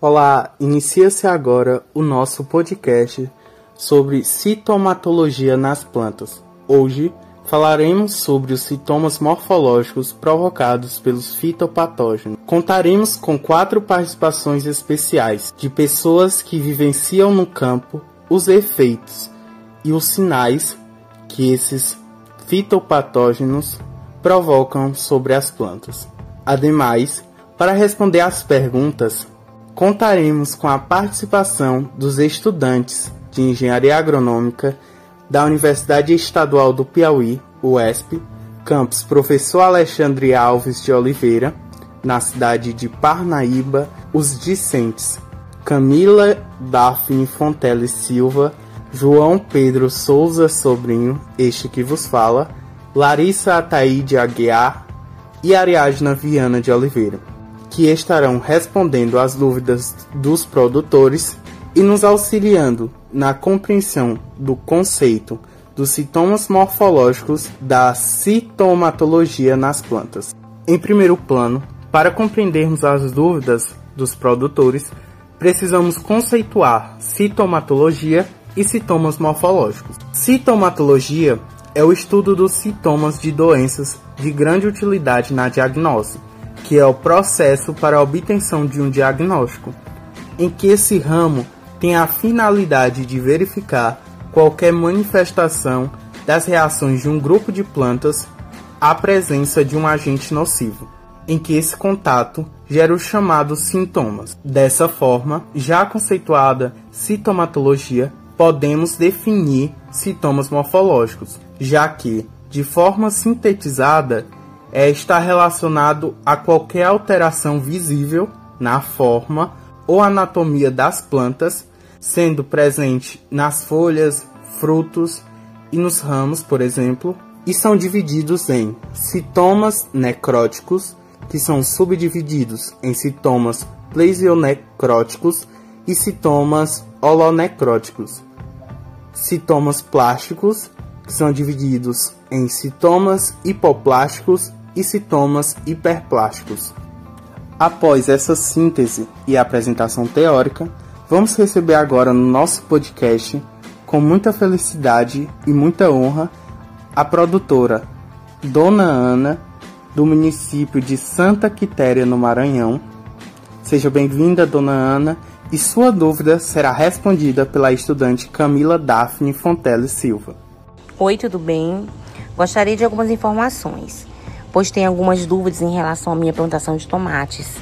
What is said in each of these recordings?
Olá, inicia-se agora o nosso podcast sobre sintomatologia nas plantas. Hoje falaremos sobre os sintomas morfológicos provocados pelos fitopatógenos. Contaremos com quatro participações especiais de pessoas que vivenciam no campo os efeitos e os sinais que esses fitopatógenos provocam sobre as plantas. Ademais, para responder às perguntas, contaremos com a participação dos estudantes de Engenharia Agronômica da Universidade Estadual do Piauí, UESP, campus Professor Alexandre Alves de Oliveira, na cidade de Parnaíba, os discentes Camila Daphne Fontelle Silva, João Pedro Souza Sobrinho, este que vos fala, Larissa Ataíde Aguiar e Ariadna Viana de Oliveira, que estarão respondendo às dúvidas dos produtores e nos auxiliando na compreensão do conceito dos sintomas morfológicos da citomatologia nas plantas. Em primeiro plano, para compreendermos as dúvidas dos produtores, precisamos conceituar citomatologia e sintomas morfológicos. Citomatologia é o estudo dos sintomas de doenças de grande utilidade na diagnose, que é o processo para a obtenção de um diagnóstico, em que esse ramo tem a finalidade de verificar qualquer manifestação das reações de um grupo de plantas à presença de um agente nocivo, em que esse contato gera os chamados sintomas. Dessa forma, já conceituada sintomatologia, podemos definir sintomas morfológicos, já que, de forma sintetizada, é estar relacionado a qualquer alteração visível na forma ou anatomia das plantas, sendo presente nas folhas, frutos e nos ramos, por exemplo, e são divididos em sintomas necróticos, que são subdivididos em sintomas plesionecróticos e sintomas holonecróticos sintomas plásticos, são divididos em sintomas hipoplásticos e sintomas hiperplásticos. Após essa síntese e apresentação teórica, vamos receber agora no nosso podcast, com muita felicidade e muita honra, a produtora Dona Ana, do município de Santa Quitéria, no Maranhão. Seja bem-vinda, Dona Ana, e sua dúvida será respondida pela estudante Camila Daphne Fontelle Silva. Oi, tudo bem? Gostaria de algumas informações, pois tenho algumas dúvidas em relação à minha plantação de tomates.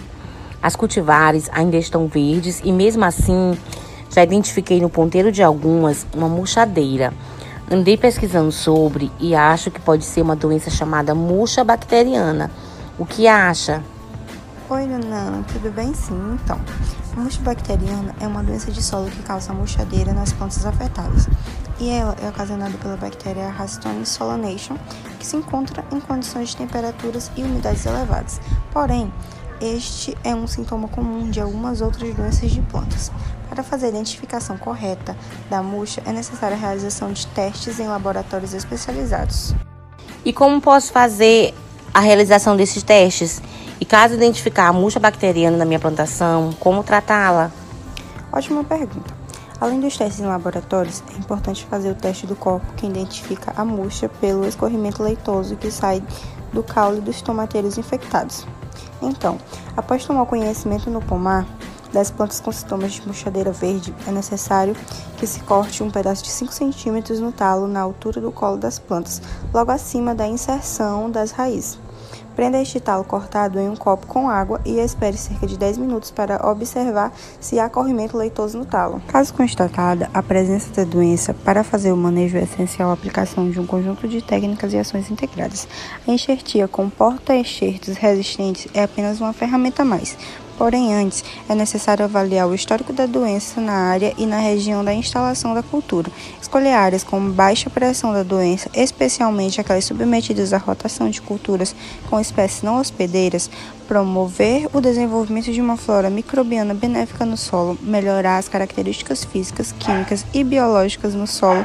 As cultivares ainda estão verdes e, mesmo assim, já identifiquei no ponteiro de algumas uma murchadeira. Andei pesquisando sobre e acho que pode ser uma doença chamada murcha bacteriana. O que acha? Oi, Nana, tudo bem? Sim, então. A murcha bacteriana é uma doença de solo que causa murchadeira nas plantas afetadas. E ela é ocasionada pela bactéria Rhizoctonia solanation, que se encontra em condições de temperaturas e umidades elevadas. Porém, este é um sintoma comum de algumas outras doenças de plantas. Para fazer a identificação correta da murcha, é necessária a realização de testes em laboratórios especializados. E como posso fazer a realização desses testes? E caso identificar a murcha bacteriana na minha plantação, como tratá-la? Ótima pergunta. Além dos testes em laboratórios, é importante fazer o teste do corpo que identifica a murcha pelo escorrimento leitoso que sai do caule dos tomateiros infectados. Então, após tomar conhecimento no pomar das plantas com sintomas de murchadeira verde, é necessário que se corte um pedaço de 5 cm no talo na altura do colo das plantas, logo acima da inserção das raízes. Prenda este talo cortado em um copo com água e espere cerca de 10 minutos para observar se há corrimento leitoso no talo. Caso constatada a presença da doença, para fazer o manejo é essencial a aplicação de um conjunto de técnicas e ações integradas. A enxertia com porta-enxertos resistentes é apenas uma ferramenta a mais, Porém, antes, é necessário avaliar o histórico da doença na área e na região da instalação da cultura. Escolher áreas com baixa pressão da doença, especialmente aquelas submetidas à rotação de culturas com espécies não hospedeiras, promover o desenvolvimento de uma flora microbiana benéfica no solo, melhorar as características físicas, químicas e biológicas no solo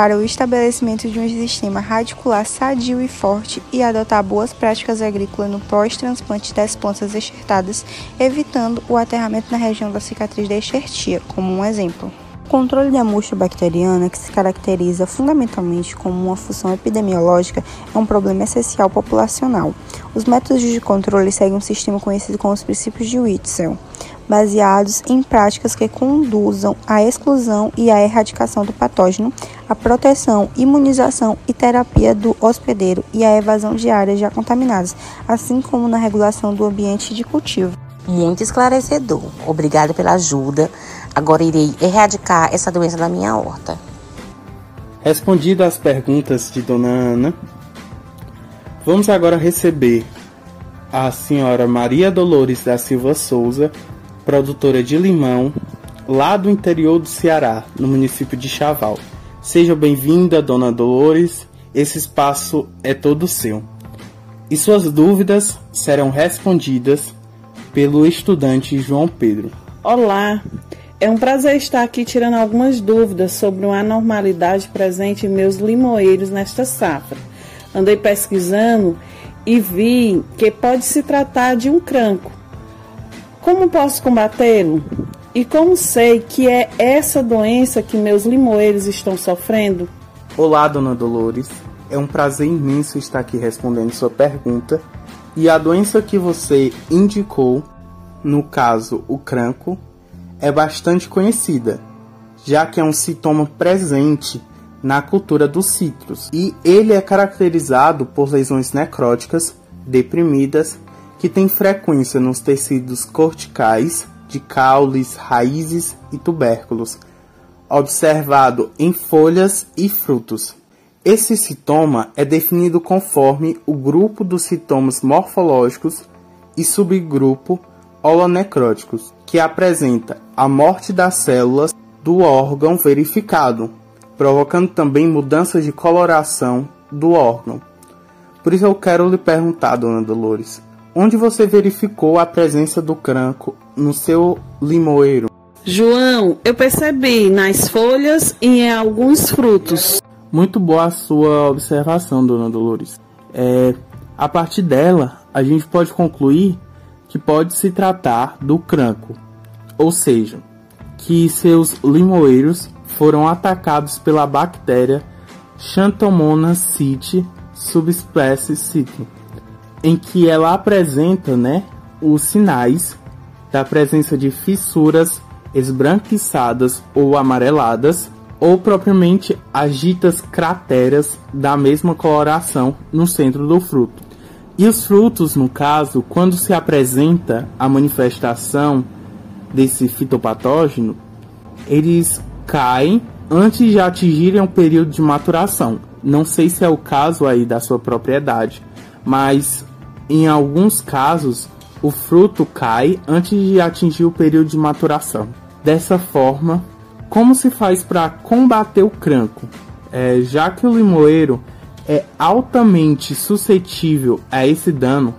para o estabelecimento de um sistema radicular sadio e forte e adotar boas práticas agrícolas no pós-transplante das plantas enxertadas, evitando o aterramento na região da cicatriz da enxertia, como um exemplo. O controle da murcha bacteriana, que se caracteriza fundamentalmente como uma função epidemiológica, é um problema essencial populacional. Os métodos de controle seguem um sistema conhecido como os princípios de Witzel, baseados em práticas que conduzam à exclusão e à erradicação do patógeno, à proteção, imunização e terapia do hospedeiro e à evasão de áreas já contaminadas, assim como na regulação do ambiente de cultivo. Muito esclarecedor. Obrigada pela ajuda. Agora irei erradicar essa doença da minha horta. Respondido às perguntas de Dona Ana, vamos agora receber a senhora Maria Dolores da Silva Souza, produtora de limão, lá do interior do Ceará, no município de Chaval. Seja bem-vinda, Dona Dolores. Esse espaço é todo seu. E suas dúvidas serão respondidas pelo estudante João Pedro. Olá, é um prazer estar aqui tirando algumas dúvidas sobre uma anormalidade presente em meus limoeiros nesta safra. Andei pesquisando e vi que pode se tratar de um cranco. Como posso combatê-lo? E como sei que é essa doença que meus limoeiros estão sofrendo? Olá, dona Dolores. É um prazer imenso estar aqui respondendo sua pergunta. E a doença que você indicou, no caso o cranco, é bastante conhecida, já que é um sintoma presente na cultura dos citros e ele é caracterizado por lesões necróticas, deprimidas, que têm frequência nos tecidos corticais de caules, raízes e tubérculos, observado em folhas e frutos. Esse sintoma é definido conforme o grupo dos sintomas morfológicos e subgrupo holonecróticos, que apresenta a morte das células do órgão verificado, provocando também mudanças de coloração do órgão. Por isso eu quero lhe perguntar, dona Dolores, onde você verificou a presença do cranco no seu limoeiro? João, eu percebi nas folhas e em alguns frutos. Muito boa a sua observação, dona Dolores. É, a partir dela, a gente pode concluir que pode se tratar do cranco, ou seja, que seus limoeiros foram atacados pela bactéria Xanthomonas citi subespécie citi, em que ela apresenta, né, os sinais da presença de fissuras esbranquiçadas ou amareladas, ou propriamente agitas crateras da mesma coloração no centro do fruto. E os frutos, no caso, quando se apresenta a manifestação desse fitopatógeno, eles caem antes de atingirem o período de maturação. Não sei se é o caso aí da sua propriedade, mas em alguns casos o fruto cai antes de atingir o período de maturação. Dessa forma, como se faz para combater o cranco? É, já que o limoeiro é altamente suscetível a esse dano,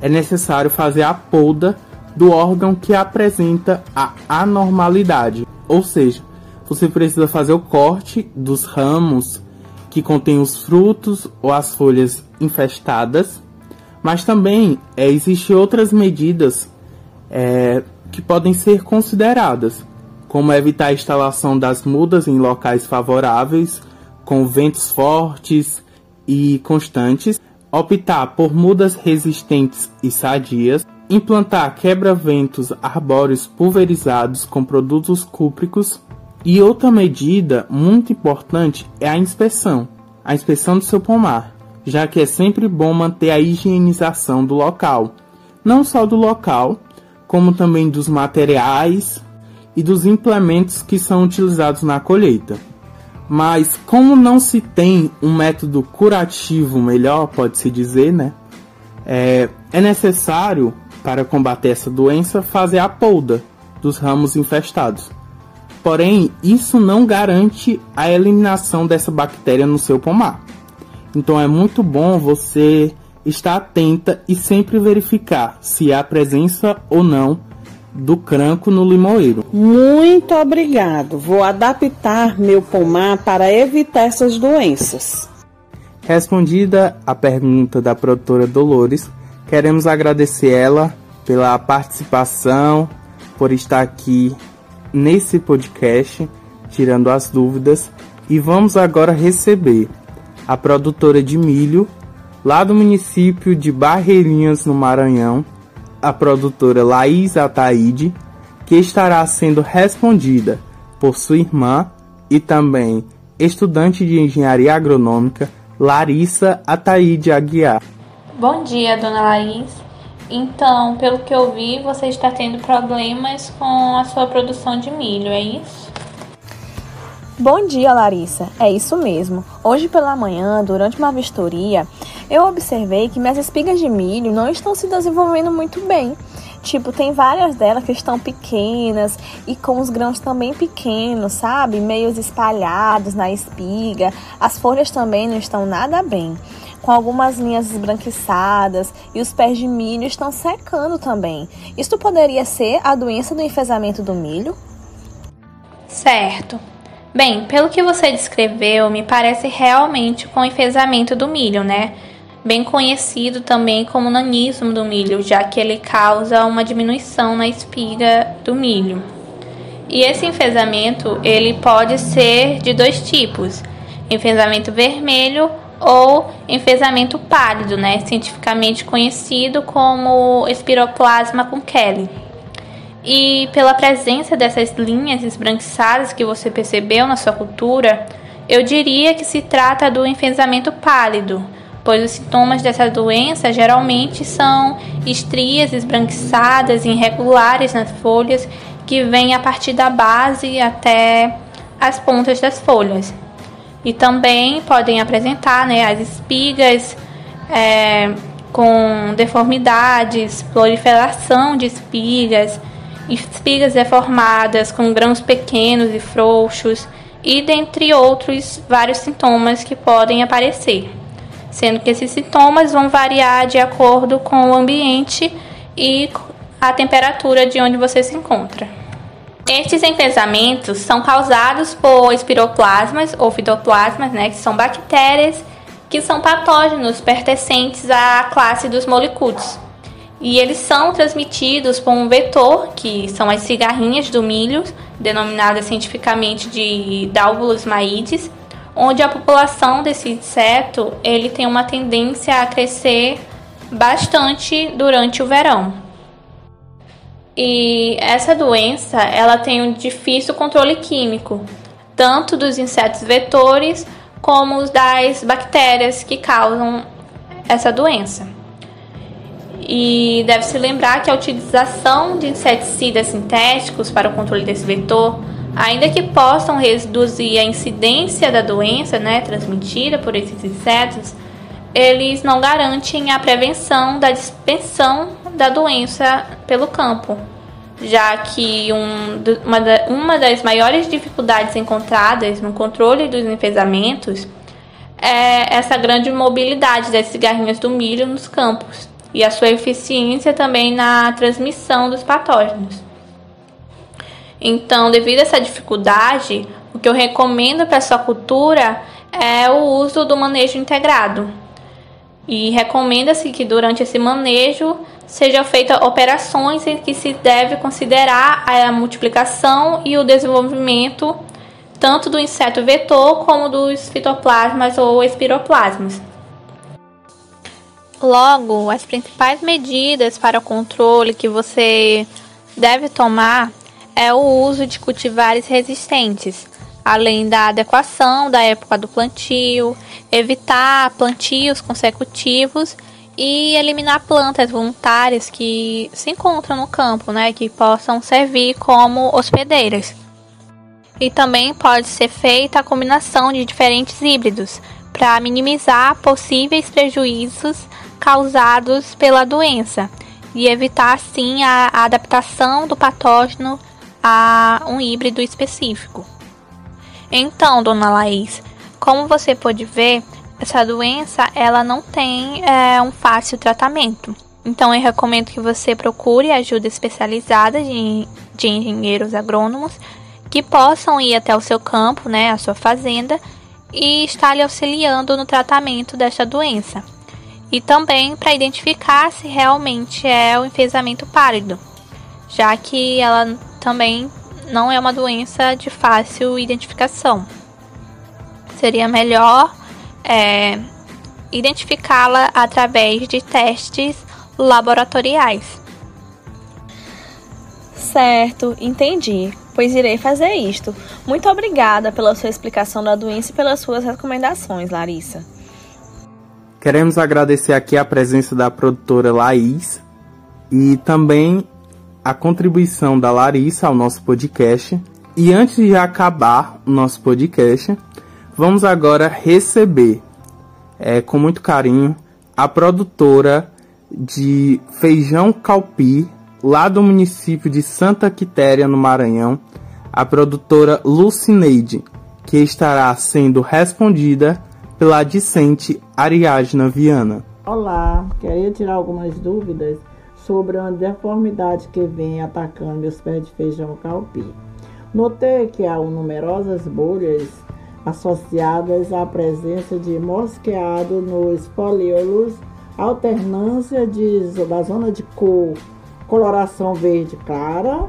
é necessário fazer a poda do órgão que apresenta a anormalidade. Ou seja, você precisa fazer o corte dos ramos que contêm os frutos ou as folhas infestadas, mas também é, existem outras medidas é, que podem ser consideradas, como evitar a instalação das mudas em locais favoráveis, com ventos fortes, e constantes, optar por mudas resistentes e sadias, implantar quebra-ventos arbóreos pulverizados com produtos cúpricos e outra medida muito importante é a inspeção, a inspeção do seu pomar, já que é sempre bom manter a higienização do local, não só do local, como também dos materiais e dos implementos que são utilizados na colheita. Mas como não se tem um método curativo melhor, pode-se dizer, né? É, é necessário, para combater essa doença, fazer a polda dos ramos infestados. Porém, isso não garante a eliminação dessa bactéria no seu pomar. Então é muito bom você estar atenta e sempre verificar se há presença ou não do cranco no limoeiro. Muito obrigado. Vou adaptar meu pomar para evitar essas doenças. Respondida a pergunta da produtora Dolores, queremos agradecer ela pela participação, por estar aqui nesse podcast, tirando as dúvidas. E vamos agora receber a produtora de milho, lá do município de Barreirinhas, no Maranhão, a produtora Laís Ataíde, que estará sendo respondida por sua irmã e também estudante de engenharia agronômica Larissa Ataíde Aguiar. Bom dia, dona Laís. Então, pelo que eu vi, você está tendo problemas com a sua produção de milho, é isso? Bom dia, Larissa. É isso mesmo. Hoje pela manhã, durante uma vistoria, eu observei que minhas espigas de milho não estão se desenvolvendo muito bem. Tipo, tem várias delas que estão pequenas e com os grãos também pequenos, sabe? Meios espalhados na espiga. As folhas também não estão nada bem. Com algumas linhas esbranquiçadas e os pés de milho estão secando também. Isto poderia ser a doença do enfesamento do milho? Certo. Bem, pelo que você descreveu, me parece realmente com o enfesamento do milho, né? Bem conhecido também como nanismo do milho, já que ele causa uma diminuição na espiga do milho. E esse enfesamento, ele pode ser de dois tipos: enfesamento vermelho ou enfesamento pálido, né, cientificamente conhecido como espiroplasma com Kelly. E pela presença dessas linhas esbranquiçadas que você percebeu na sua cultura, eu diria que se trata do enfesamento pálido, pois os sintomas dessa doença geralmente são estrias esbranquiçadas irregulares nas folhas que vêm a partir da base até as pontas das folhas. E também podem apresentar né, as espigas é, com deformidades, proliferação de espigas, espigas deformadas com grãos pequenos e frouxos e dentre outros vários sintomas que podem aparecer, sendo que esses sintomas vão variar de acordo com o ambiente e a temperatura de onde você se encontra. Estes enfesamentos são causados por espiroplasmas ou fitoplasmas, né, que são bactérias que são patógenos pertencentes à classe dos molicutes e eles são transmitidos por um vetor, que são as cigarrinhas do milho, denominadas cientificamente de Dálbulos maides, onde a população desse inseto ele tem uma tendência a crescer bastante durante o verão. E essa doença ela tem um difícil controle químico, tanto dos insetos vetores como das bactérias que causam essa doença. E deve-se lembrar que a utilização de inseticidas sintéticos para o controle desse vetor, ainda que possam reduzir a incidência da doença né, transmitida por esses insetos, eles não garantem a prevenção da dispersão da doença pelo campo, já que um, uma, da, uma das maiores dificuldades encontradas no controle dos enfesamentos é essa grande mobilidade das cigarrinhas do milho nos campos, e a sua eficiência também na transmissão dos patógenos. Então, devido a essa dificuldade, o que eu recomendo para a sua cultura é o uso do manejo integrado. E recomenda-se que durante esse manejo sejam feitas operações em que se deve considerar a multiplicação e o desenvolvimento tanto do inseto vetor como dos fitoplasmas ou espiroplasmas. Logo, as principais medidas para o controle que você deve tomar é o uso de cultivares resistentes, além da adequação da época do plantio, evitar plantios consecutivos e eliminar plantas voluntárias que se encontram no campo, né, que possam servir como hospedeiras. E também pode ser feita a combinação de diferentes híbridos para minimizar possíveis prejuízos causados pela doença e evitar assim a, adaptação do patógeno a um híbrido específico. Então, dona Laís, como você pode ver, essa doença ela não tem é, um fácil tratamento. Então eu recomendo que você procure ajuda especializada de, de engenheiros agrônomos que possam ir até o seu campo, né, a sua fazenda, e estar lhe auxiliando no tratamento desta doença. E também para identificar se realmente é o enfesamento pálido, já que ela também não é uma doença de fácil identificação. Seria melhor é, identificá-la através de testes laboratoriais. Certo, entendi. Pois irei fazer isto. Muito obrigada pela sua explicação da doença e pelas suas recomendações, Larissa. Queremos agradecer aqui a presença da produtora Laís e também a contribuição da Larissa ao nosso podcast. E antes de acabar o nosso podcast, vamos agora receber é, com muito carinho a produtora de feijão calpi, lá do município de Santa Quitéria, no Maranhão, a produtora Lucineide, que estará sendo respondida pela discente Ariadna Viana. Olá, queria tirar algumas dúvidas sobre uma deformidade que vem atacando meus pés de feijão calpi. Notei que há numerosas bolhas associadas à presença de mosqueado nos folíolos alternância de, da zona de cor, coloração verde clara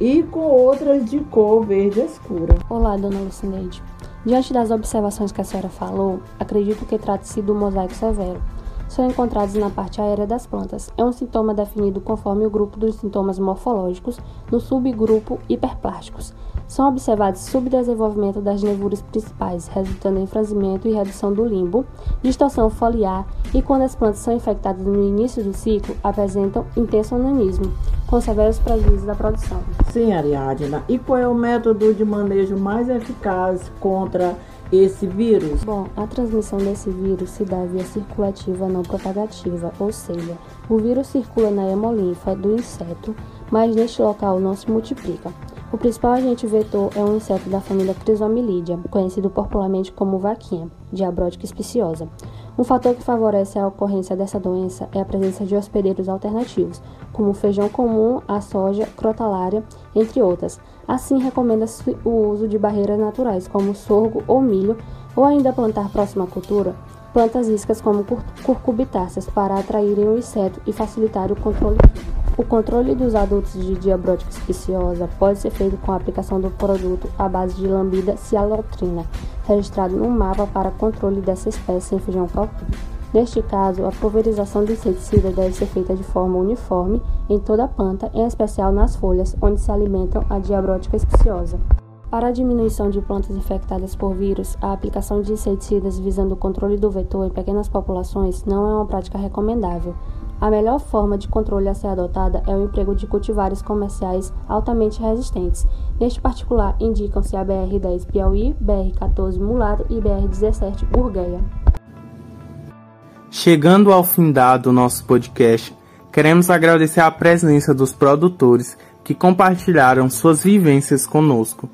e com outras de cor verde escura. Olá, dona Lucineide. Diante das observações que a senhora falou, acredito que trate-se do mosaico severo. São encontrados na parte aérea das plantas. É um sintoma definido conforme o grupo dos sintomas morfológicos no subgrupo hiperplásticos, são observados subdesenvolvimento das nervuras principais, resultando em franzimento e redução do limbo, distorção foliar e, quando as plantas são infectadas no início do ciclo, apresentam intenso onanismo, com severos prejuízos da produção. Sim, Ariadna. E qual é o método de manejo mais eficaz contra esse vírus? Bom, a transmissão desse vírus se dá via circulativa não propagativa, ou seja, o vírus circula na hemolinfa do inseto, mas neste local não se multiplica. O principal agente vetor é um inseto da família Crisomelidia, conhecido popularmente como vaquinha, diabrótica espiciosa. Um fator que favorece a ocorrência dessa doença é a presença de hospedeiros alternativos, como o feijão comum, a soja, crotalária, entre outras. Assim, recomenda-se o uso de barreiras naturais, como sorgo ou milho, ou ainda plantar próxima cultura plantas iscas como curcubitáceas para atraírem o inseto e facilitar o controle. O controle dos adultos de diabrótica espiciosa pode ser feito com a aplicação do produto à base de lambida cialotrina, registrado no mapa para controle dessa espécie em feijão calpi. Neste caso, a pulverização do inseticida deve ser feita de forma uniforme em toda a planta, em especial nas folhas, onde se alimentam a diabrótica espiciosa. Para a diminuição de plantas infectadas por vírus, a aplicação de inseticidas visando o controle do vetor em pequenas populações não é uma prática recomendável. A melhor forma de controle a ser adotada é o emprego de cultivares comerciais altamente resistentes. Neste particular, indicam-se a BR-10 Piauí, BR-14 Mulato e BR-17 Urgueia. Chegando ao fim do nosso podcast, queremos agradecer a presença dos produtores que compartilharam suas vivências conosco.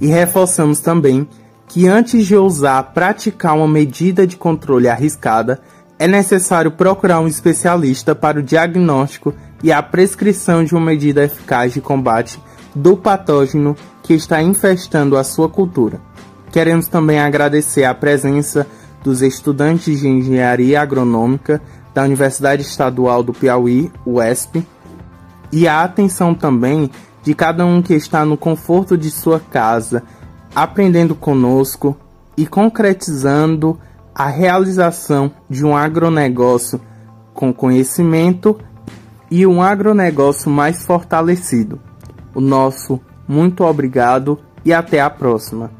E reforçamos também que antes de ousar praticar uma medida de controle arriscada, é necessário procurar um especialista para o diagnóstico e a prescrição de uma medida eficaz de combate do patógeno que está infestando a sua cultura. Queremos também agradecer a presença dos estudantes de engenharia agronômica da Universidade Estadual do Piauí, UESP, e a atenção também de cada um que está no conforto de sua casa, aprendendo conosco e concretizando a realização de um agronegócio com conhecimento e um agronegócio mais fortalecido. O nosso muito obrigado e até a próxima.